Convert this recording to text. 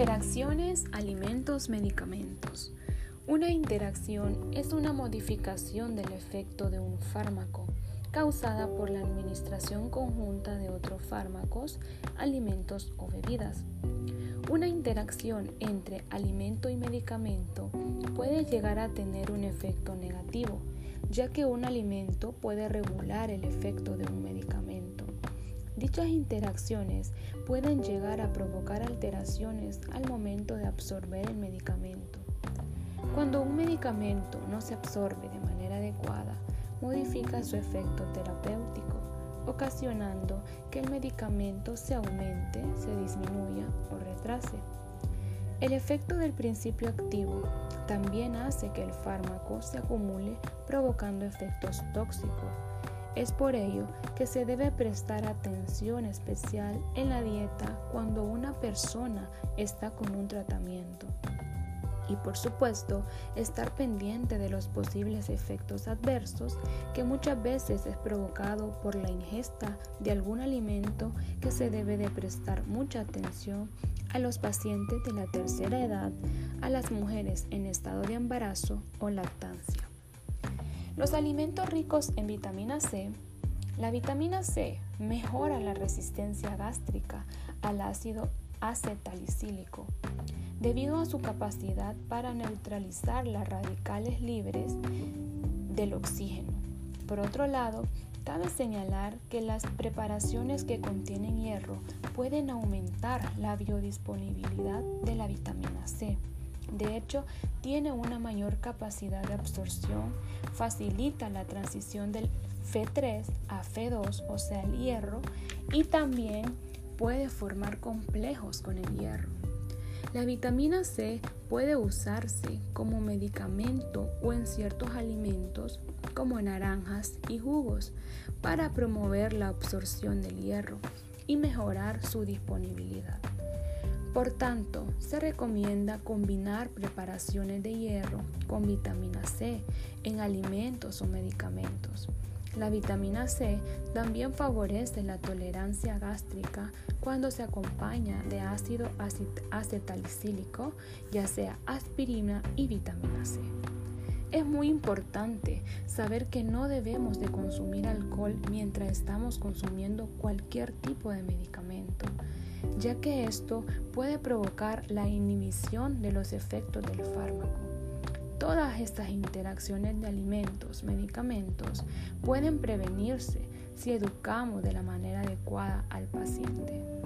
Interacciones alimentos-medicamentos. Una interacción es una modificación del efecto de un fármaco causada por la administración conjunta de otros fármacos, alimentos o bebidas. Una interacción entre alimento y medicamento puede llegar a tener un efecto negativo, ya que un alimento puede regular el efecto de un medicamento. Dichas interacciones pueden llegar a provocar alteraciones al momento de absorber el medicamento. Cuando un medicamento no se absorbe de manera adecuada, modifica su efecto terapéutico, ocasionando que el medicamento se aumente, se disminuya o retrase. El efecto del principio activo también hace que el fármaco se acumule provocando efectos tóxicos es por ello que se debe prestar atención especial en la dieta cuando una persona está con un tratamiento. Y por supuesto, estar pendiente de los posibles efectos adversos que muchas veces es provocado por la ingesta de algún alimento que se debe de prestar mucha atención a los pacientes de la tercera edad, a las mujeres en estado de embarazo o lactancia. Los alimentos ricos en vitamina C. La vitamina C mejora la resistencia gástrica al ácido acetalicílico debido a su capacidad para neutralizar las radicales libres del oxígeno. Por otro lado, cabe señalar que las preparaciones que contienen hierro pueden aumentar la biodisponibilidad de la vitamina C. De hecho, tiene una mayor capacidad de absorción, facilita la transición del F3 a F2, o sea, el hierro, y también puede formar complejos con el hierro. La vitamina C puede usarse como medicamento o en ciertos alimentos como naranjas y jugos para promover la absorción del hierro y mejorar su disponibilidad. Por tanto, se recomienda combinar preparaciones de hierro con vitamina C en alimentos o medicamentos. La vitamina C también favorece la tolerancia gástrica cuando se acompaña de ácido acetalicílico, ya sea aspirina y vitamina C. Es muy importante saber que no debemos de consumir alcohol mientras estamos consumiendo cualquier tipo de medicamento ya que esto puede provocar la inhibición de los efectos del fármaco. Todas estas interacciones de alimentos, medicamentos, pueden prevenirse si educamos de la manera adecuada al paciente.